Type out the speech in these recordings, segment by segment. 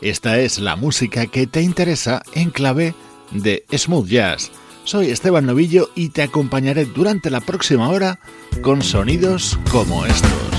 Esta es la música que te interesa en clave de smooth jazz. Soy Esteban Novillo y te acompañaré durante la próxima hora con sonidos como estos.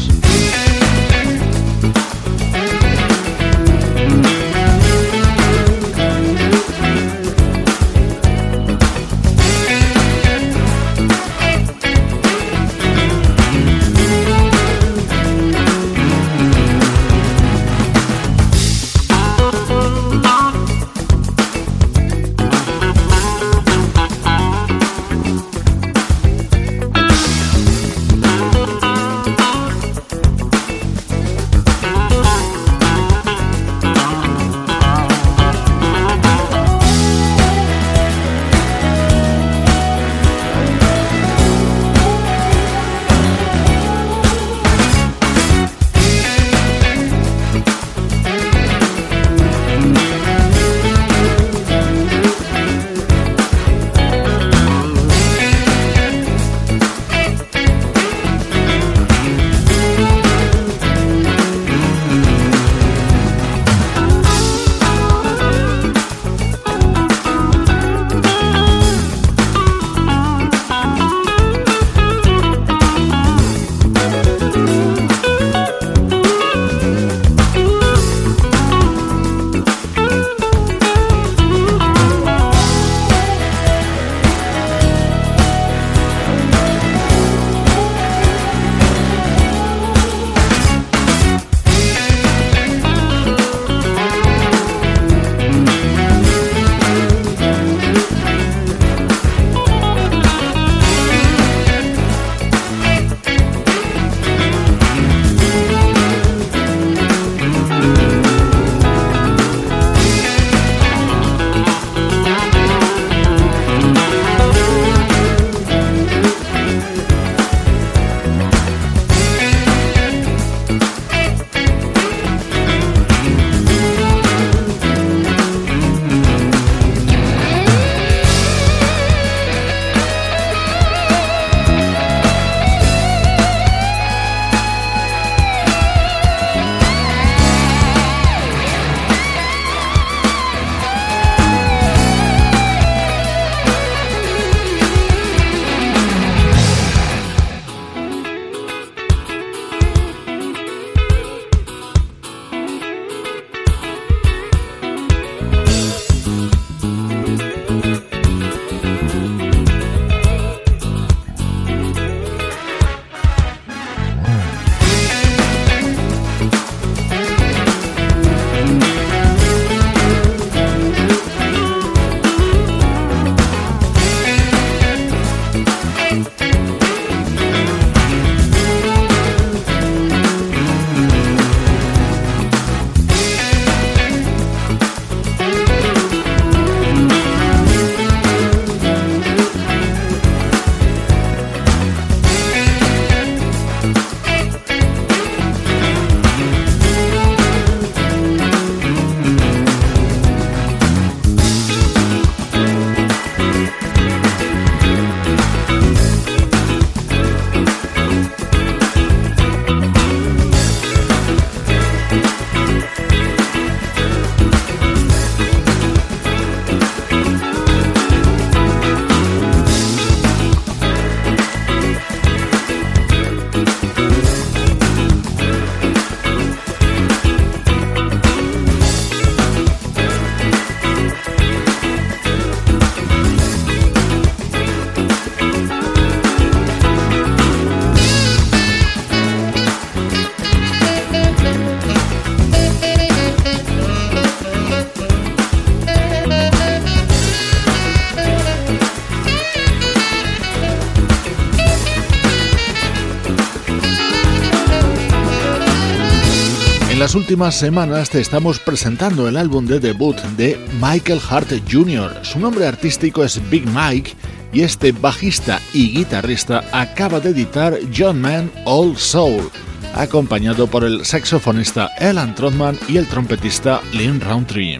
Las últimas semanas te estamos presentando el álbum de debut de Michael Hart Jr. Su nombre artístico es Big Mike y este bajista y guitarrista acaba de editar John Man Old Soul, acompañado por el saxofonista Alan Trotman y el trompetista Lynn Roundtree.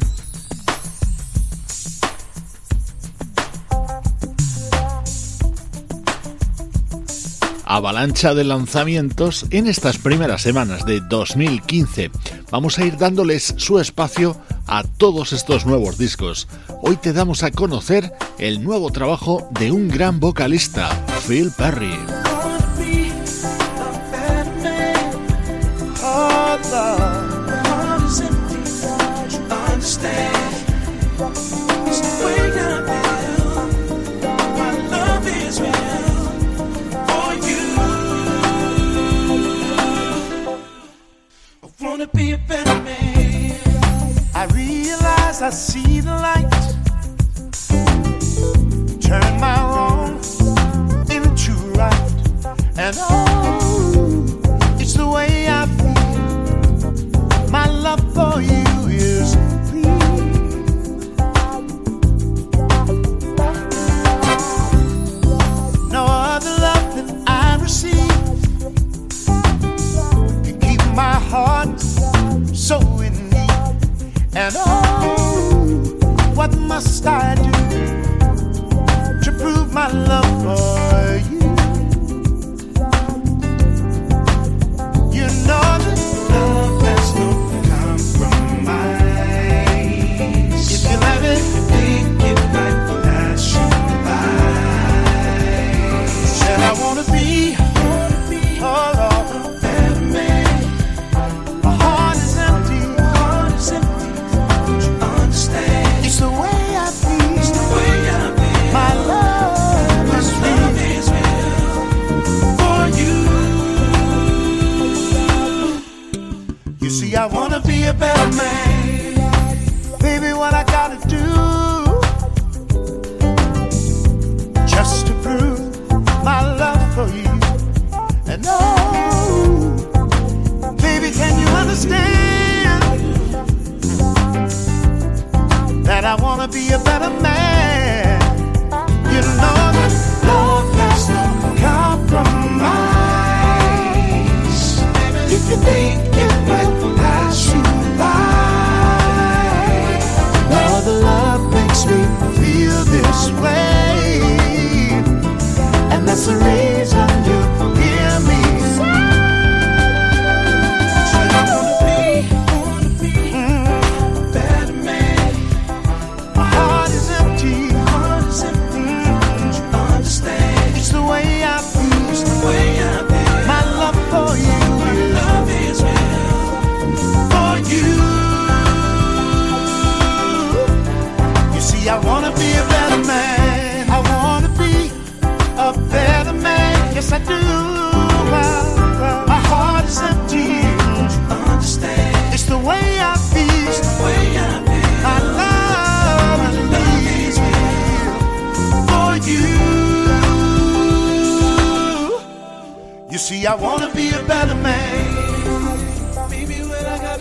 Avalancha de lanzamientos en estas primeras semanas de 2015. Vamos a ir dándoles su espacio a todos estos nuevos discos. Hoy te damos a conocer el nuevo trabajo de un gran vocalista, Phil Perry. I see the light. Turn my wrong into right. And oh, it's the way I feel. My love for you is real. No other love that I receive can keep my heart so in need. And oh, what must I do to prove my love for you?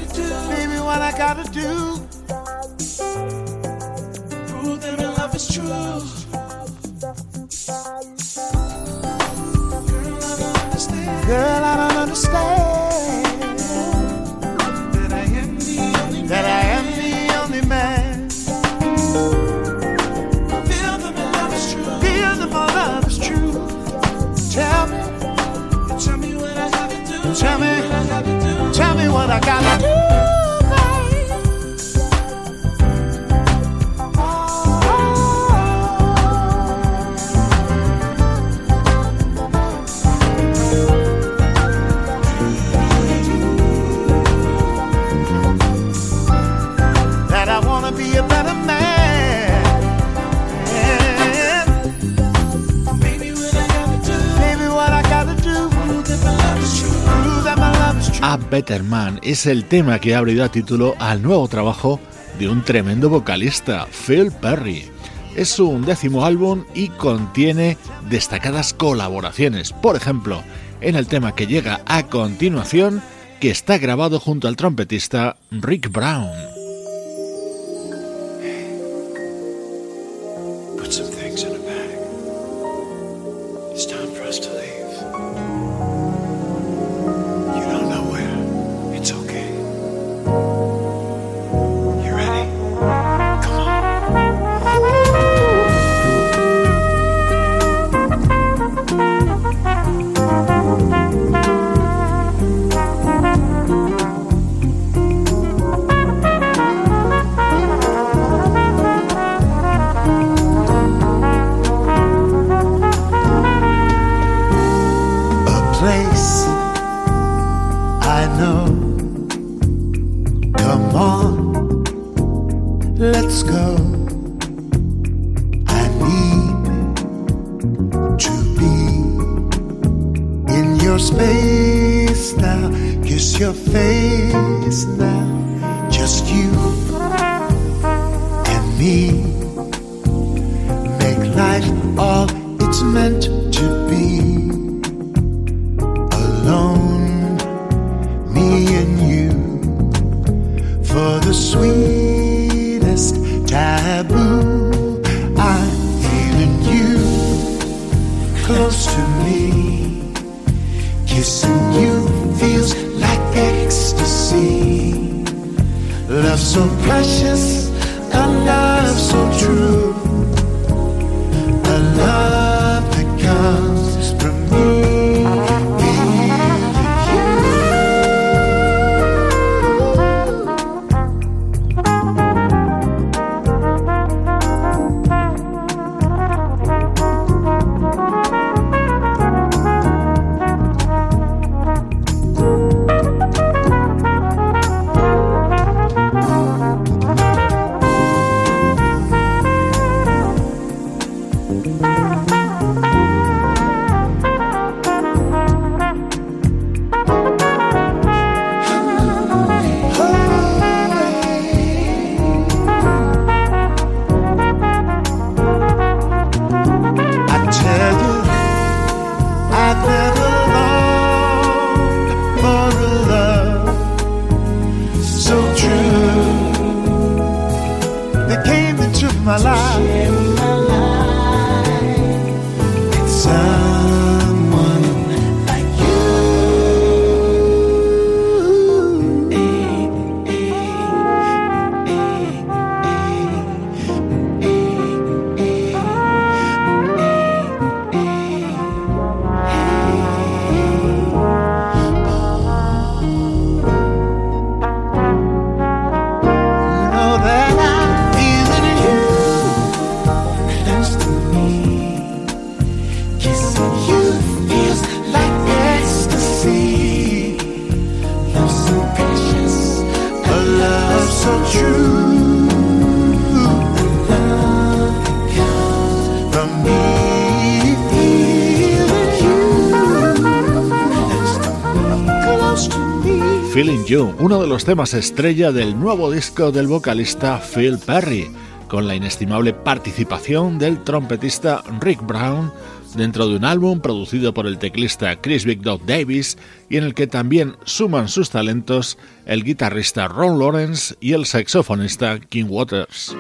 Baby, what I gotta do? Prove that my love is true. Girl, I don't understand. Girl, I don't understand tell me A Better Man es el tema que ha abrido título al nuevo trabajo de un tremendo vocalista, Phil Perry. Es su décimo álbum y contiene destacadas colaboraciones. Por ejemplo, en el tema que llega a continuación, que está grabado junto al trompetista Rick Brown. Uno de los temas estrella del nuevo disco del vocalista Phil Perry, con la inestimable participación del trompetista Rick Brown dentro de un álbum producido por el teclista Chris Big Dog Davis y en el que también suman sus talentos el guitarrista Ron Lawrence y el saxofonista King Waters.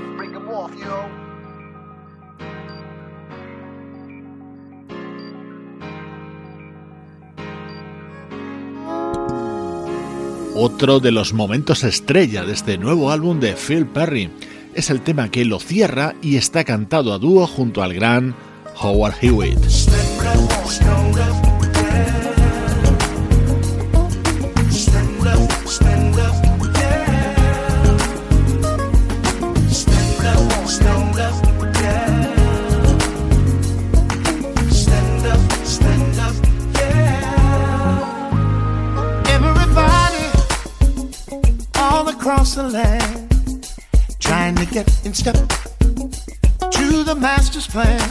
Otro de los momentos estrella de este nuevo álbum de Phil Perry es el tema que lo cierra y está cantado a dúo junto al gran Howard Hewitt. Master's plan.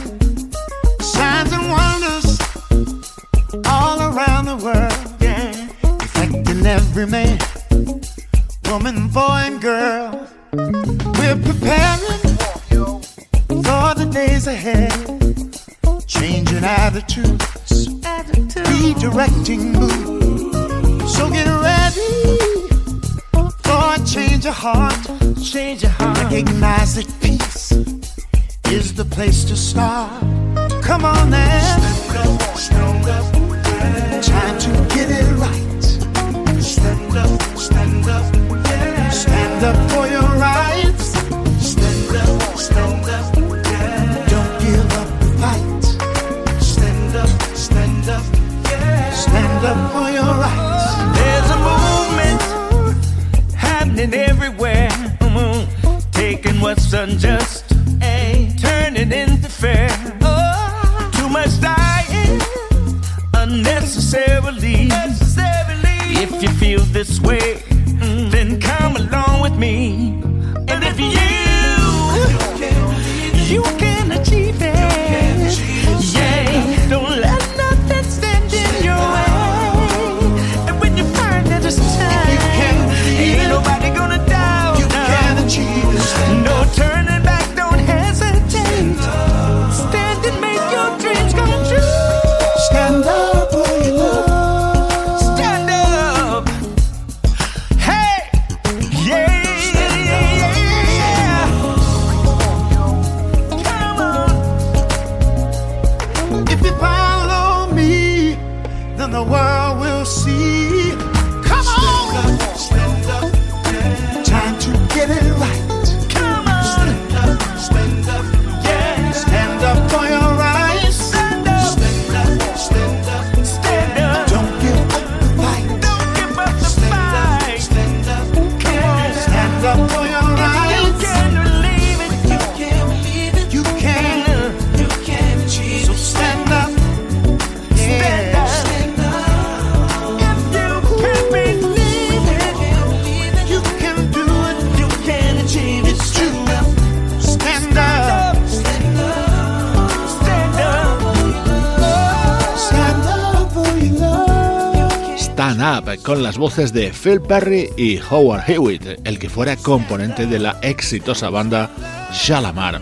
voces de Phil Perry y Howard Hewitt, el que fuera componente de la exitosa banda Shalamar.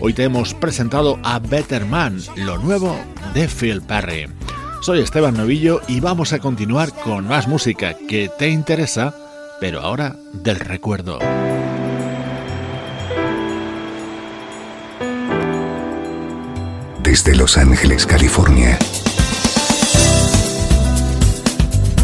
Hoy te hemos presentado a Better Man, lo nuevo de Phil Perry. Soy Esteban Novillo y vamos a continuar con más música que te interesa, pero ahora del recuerdo. Desde Los Ángeles, California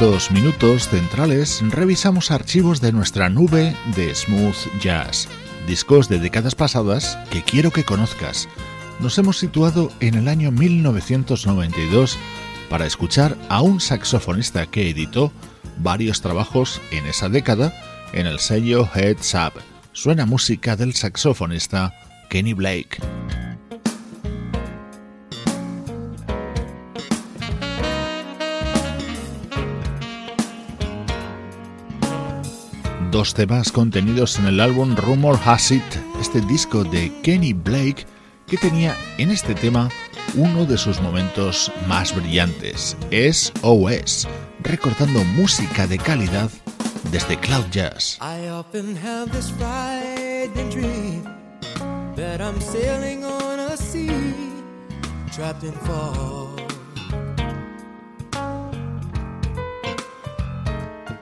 Estos minutos centrales revisamos archivos de nuestra nube de smooth jazz, discos de décadas pasadas que quiero que conozcas. Nos hemos situado en el año 1992 para escuchar a un saxofonista que editó varios trabajos en esa década en el sello Heads Up. Suena música del saxofonista Kenny Blake. Dos temas contenidos en el álbum Rumor Has It, este disco de Kenny Blake que tenía en este tema uno de sus momentos más brillantes, es OS, recordando música de calidad desde Cloud Jazz.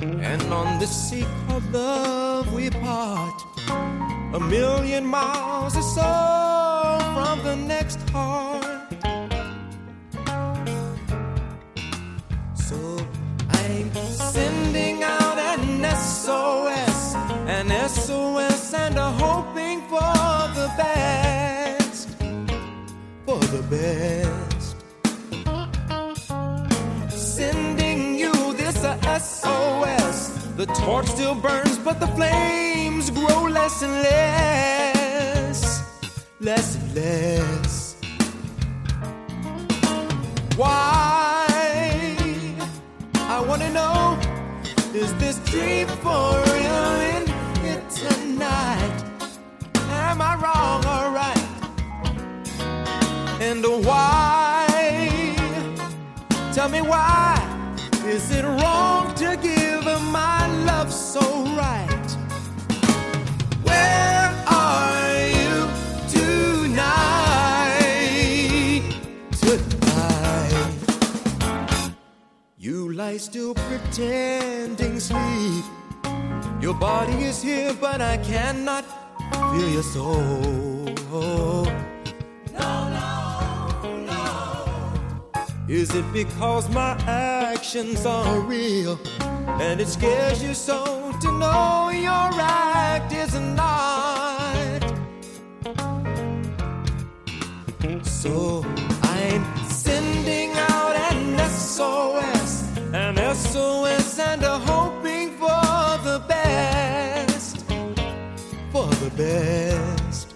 And on this sea called love we part A million miles or so from the next heart. So I'm sending out an SOS An SOS and a hoping for the best. For the best the torch still burns, but the flames grow less and less, less and less. Why? I wanna know, is this dream for real in here tonight? Am I wrong or right? And why? Tell me why is it wrong still pretending sleep. Your body is here, but I cannot feel your soul. Is it because my actions are real and it scares you so to know your act is not? So I'm sending out an SOS, an SOS, and a hoping for the best, for the best.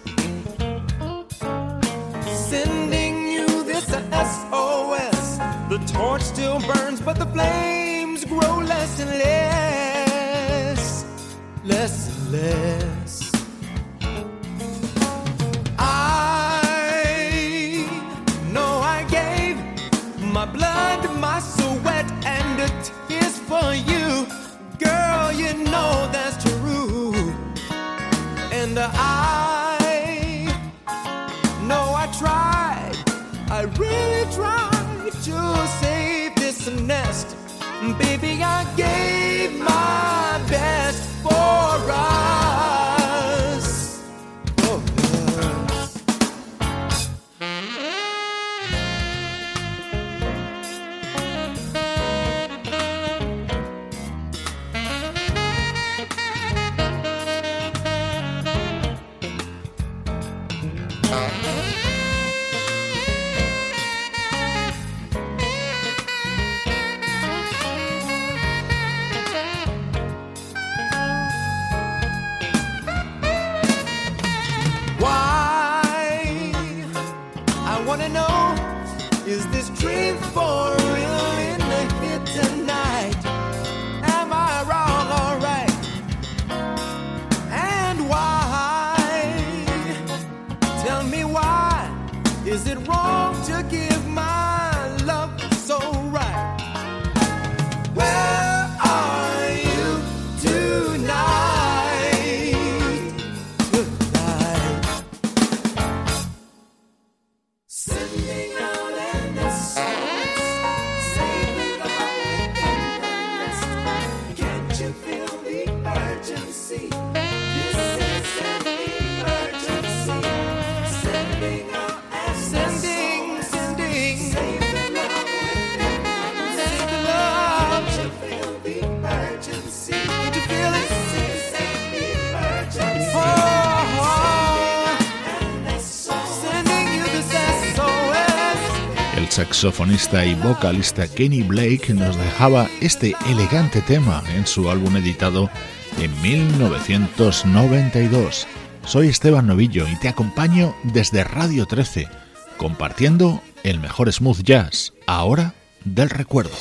Sending you this SOS. The torch still burns, but the flames grow less and less, less and less. I know I gave my blood, my sweat, and the tears for you. Girl, you know that's true. And I know I tried, I really tried to save this nest. Baby, I gave my try. Saxofonista y vocalista Kenny Blake nos dejaba este elegante tema en su álbum editado en 1992. Soy Esteban Novillo y te acompaño desde Radio 13, compartiendo el mejor smooth jazz, ahora del recuerdo.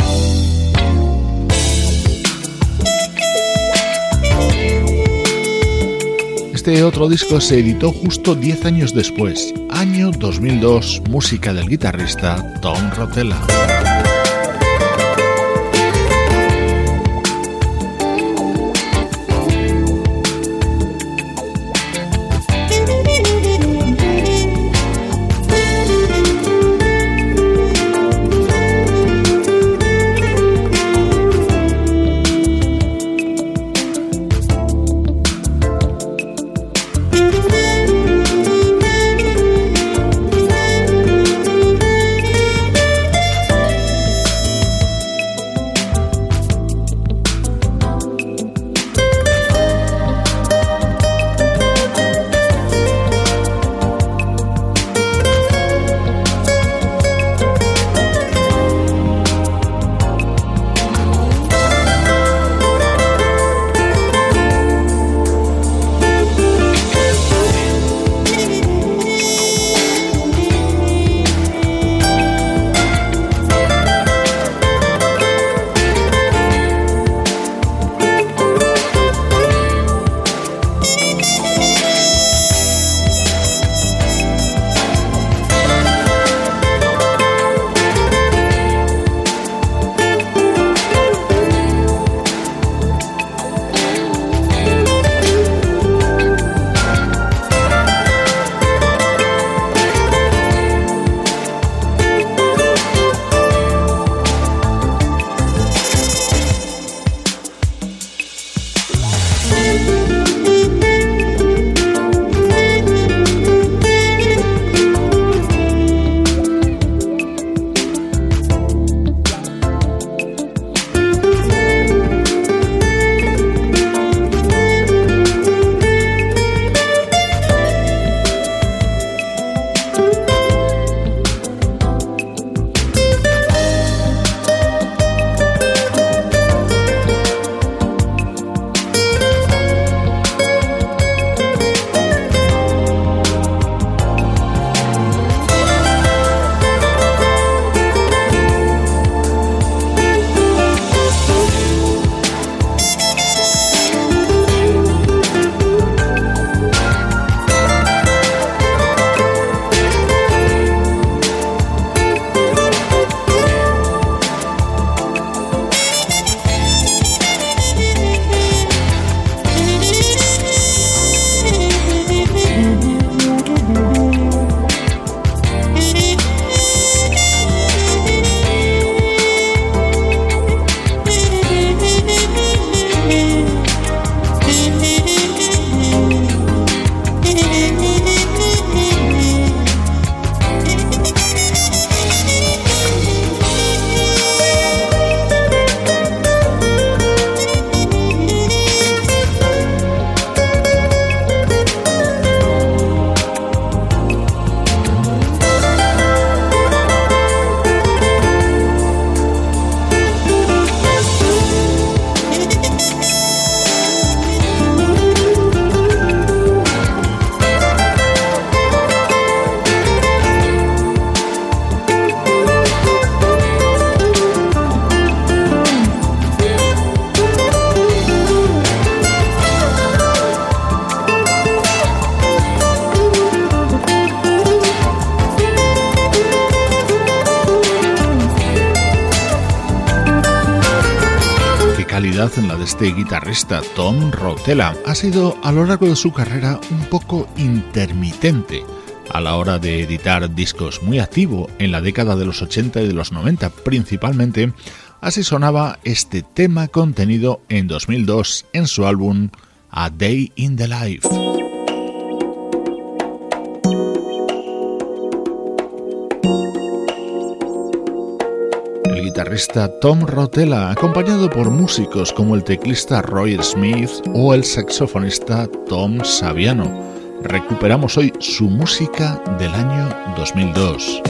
Este otro disco se editó justo 10 años después, año 2002, música del guitarrista Tom Rotella. Este guitarrista Tom Rotella. Ha sido a lo largo de su carrera un poco intermitente a la hora de editar discos, muy activo en la década de los 80 y de los 90 principalmente. Así sonaba este tema contenido en 2002 en su álbum A Day in the Life. Tom Rotella, acompañado por músicos como el teclista Roy Smith o el saxofonista Tom Saviano. Recuperamos hoy su música del año 2002.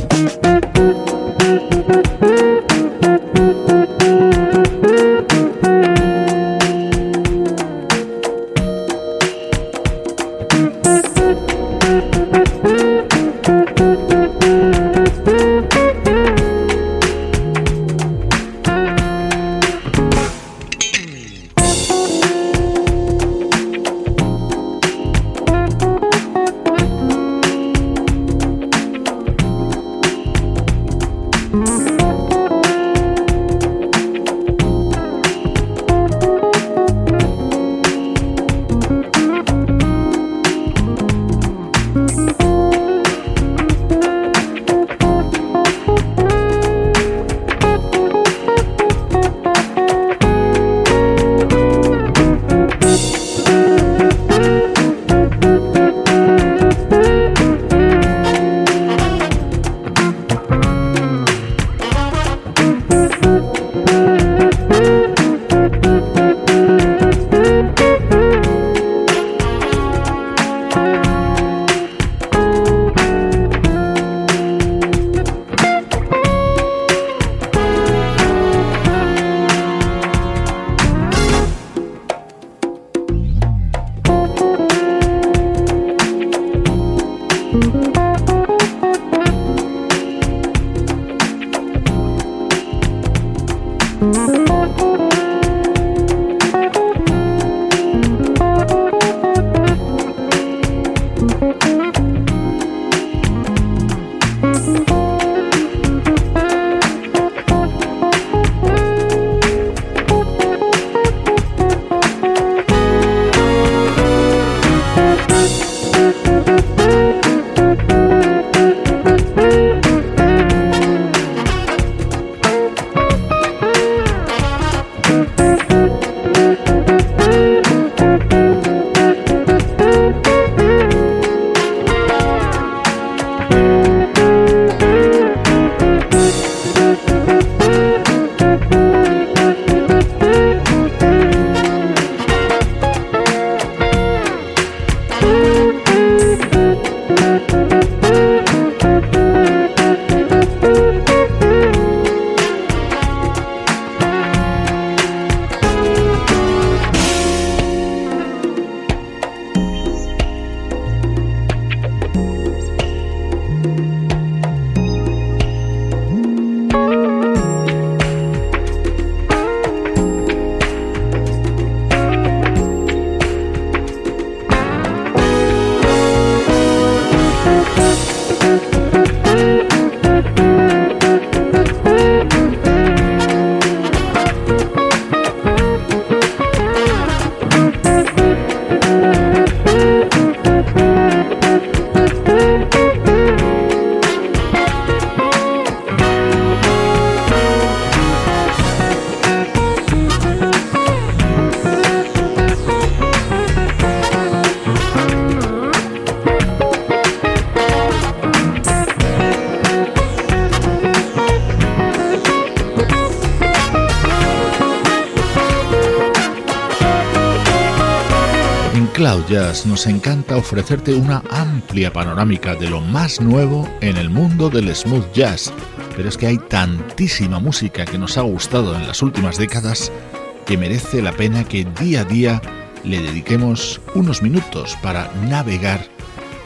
Cloud Jazz nos encanta ofrecerte una amplia panorámica de lo más nuevo en el mundo del smooth jazz, pero es que hay tantísima música que nos ha gustado en las últimas décadas que merece la pena que día a día le dediquemos unos minutos para navegar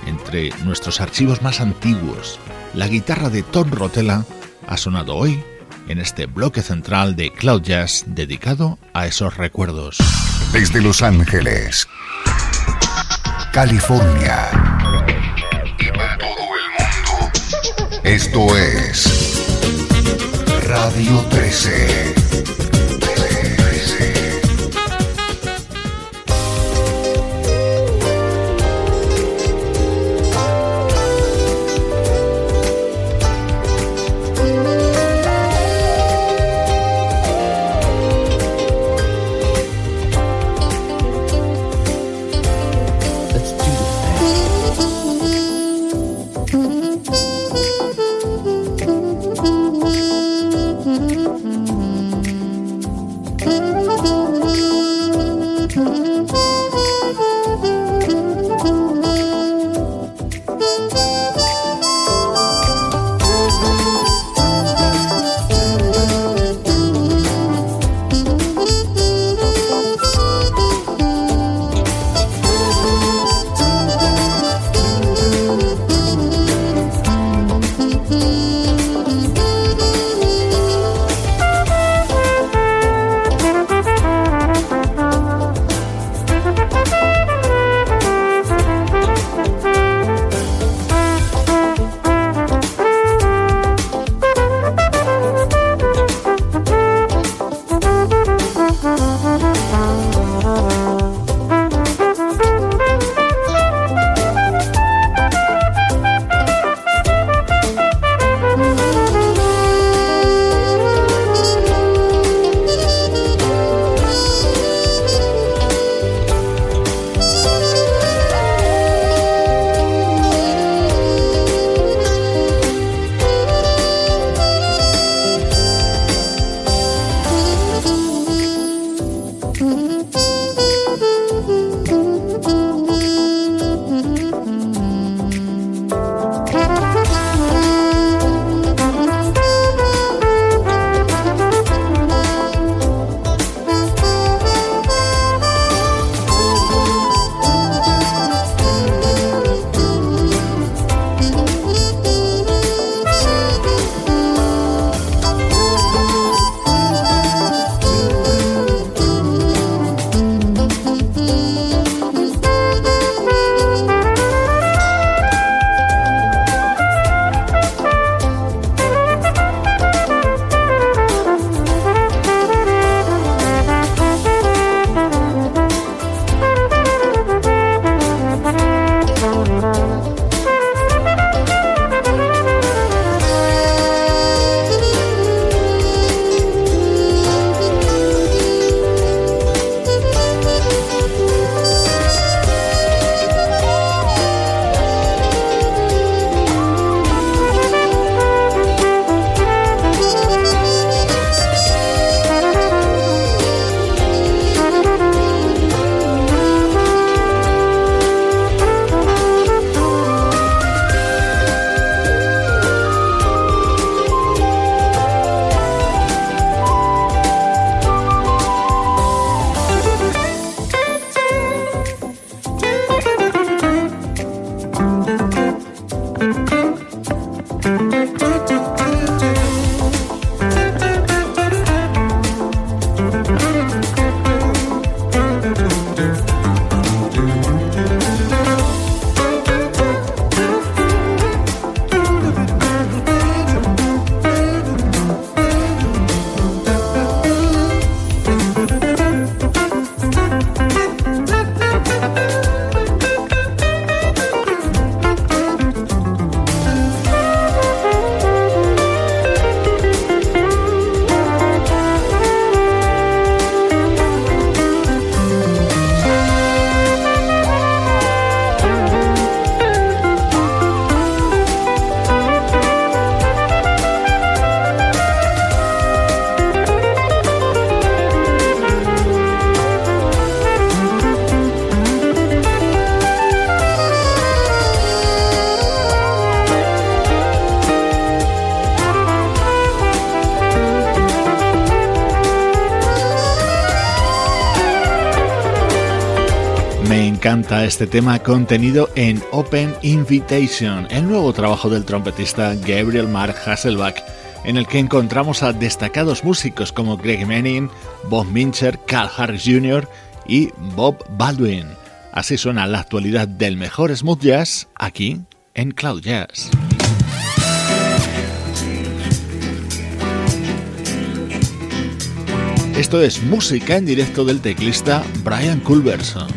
entre nuestros archivos más antiguos. La guitarra de Tom Rotella ha sonado hoy en este bloque central de Cloud Jazz dedicado a esos recuerdos. Desde Los Ángeles California y para todo el mundo. Esto es Radio 13. Encanta este tema contenido en Open Invitation, el nuevo trabajo del trompetista Gabriel Mark Hasselbach, en el que encontramos a destacados músicos como Greg Manning, Bob Mincher, Carl Harris Jr. y Bob Baldwin. Así suena la actualidad del mejor smooth jazz aquí en Cloud Jazz. Esto es música en directo del teclista Brian Culberson.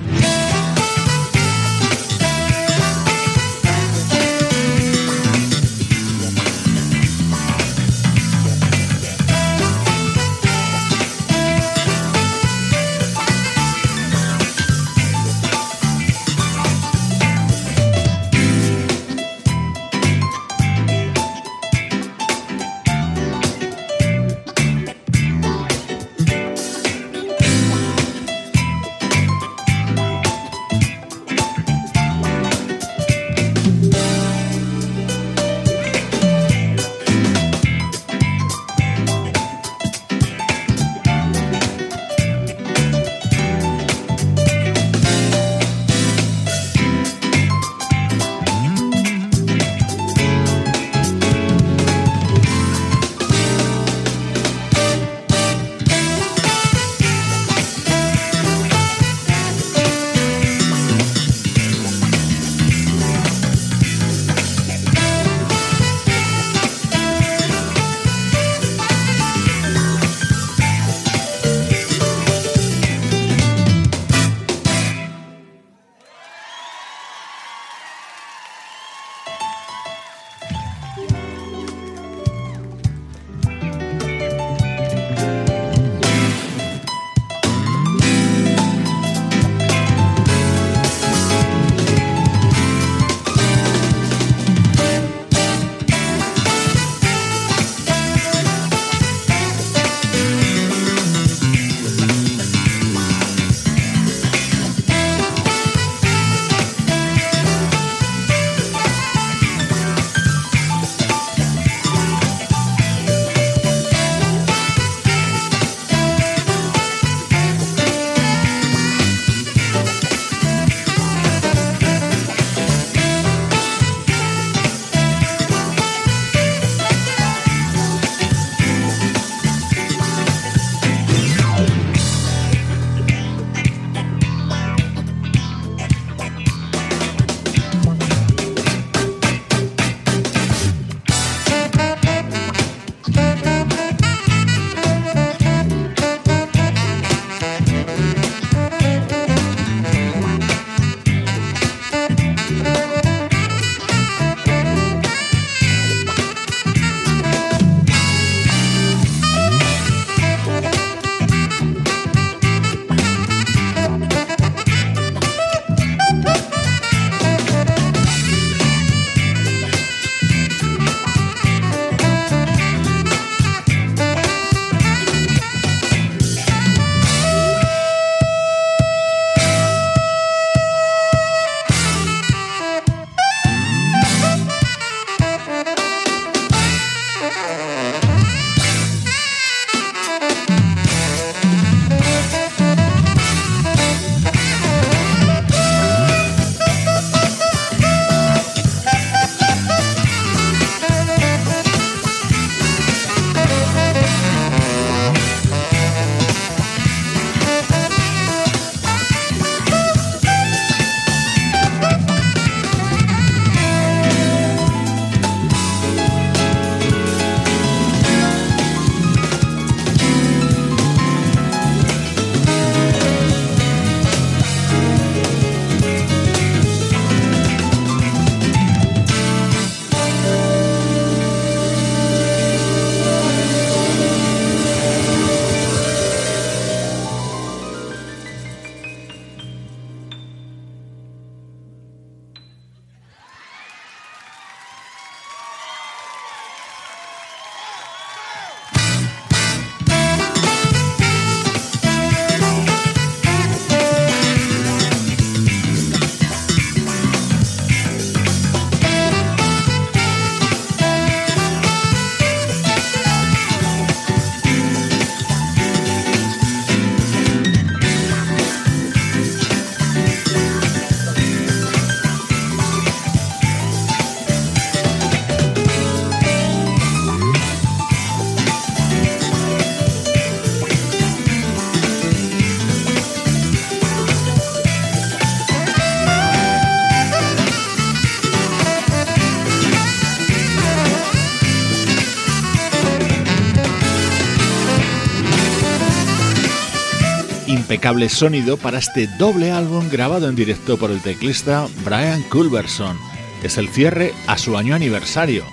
impecable sonido para este doble álbum grabado en directo por el teclista Brian Culberson. Es el cierre a su año aniversario.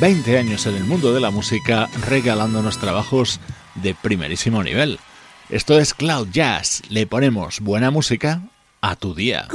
20 años en el mundo de la música regalándonos trabajos de primerísimo nivel. Esto es Cloud Jazz. Le ponemos buena música a tu día.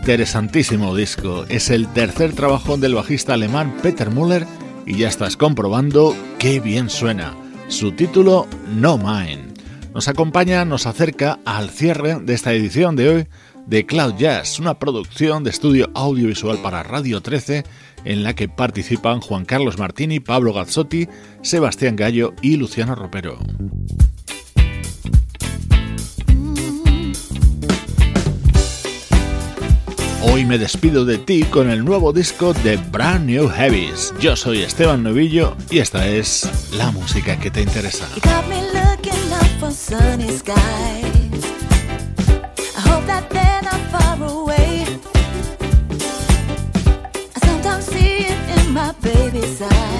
Interesantísimo disco. Es el tercer trabajo del bajista alemán Peter Müller y ya estás comprobando qué bien suena. Su título No Mine. Nos acompaña, nos acerca al cierre de esta edición de hoy de Cloud Jazz, una producción de estudio audiovisual para Radio 13 en la que participan Juan Carlos Martini, Pablo Gazzotti, Sebastián Gallo y Luciano Ropero. Hoy me despido de ti con el nuevo disco de Brand New Heavies. Yo soy Esteban Novillo y esta es la música que te interesa. baby's